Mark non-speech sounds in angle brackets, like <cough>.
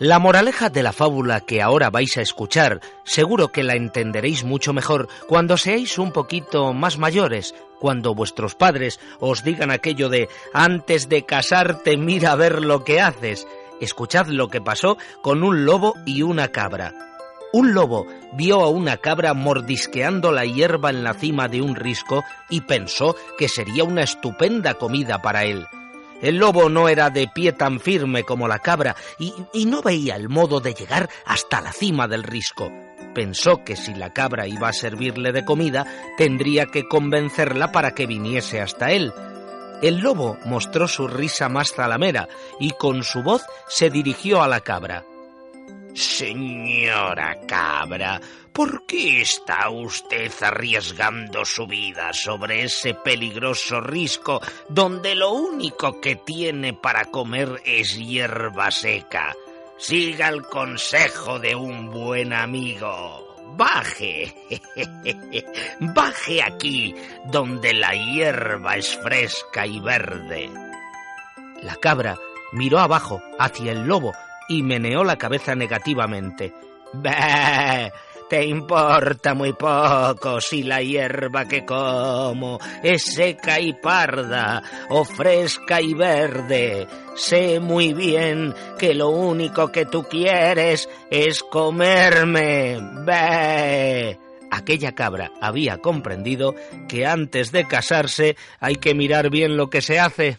La moraleja de la fábula que ahora vais a escuchar seguro que la entenderéis mucho mejor cuando seáis un poquito más mayores, cuando vuestros padres os digan aquello de antes de casarte mira a ver lo que haces. Escuchad lo que pasó con un lobo y una cabra. Un lobo vio a una cabra mordisqueando la hierba en la cima de un risco y pensó que sería una estupenda comida para él. El lobo no era de pie tan firme como la cabra y, no veía el modo de llegar hasta la cima del risco. Pensó que si la cabra iba a servirle de comida, tendría que convencerla para que viniese hasta él. El lobo mostró su risa más zalamera y con su voz se dirigió a la cabra. Señora cabra, ¿por qué está usted arriesgando su vida sobre ese peligroso risco donde lo único que tiene para comer es hierba seca? Siga el consejo de un buen amigo. Baje, <laughs> baje aquí, donde la hierba es fresca y verde. La cabra miró abajo, hacia el lobo, y meneó la cabeza negativamente. Bah, te importa muy poco si la hierba que como es seca y parda o fresca y verde. Sé muy bien que lo único que tú quieres es comerme. Bah. Aquella cabra había comprendido que antes de casarse hay que mirar bien lo que se hace.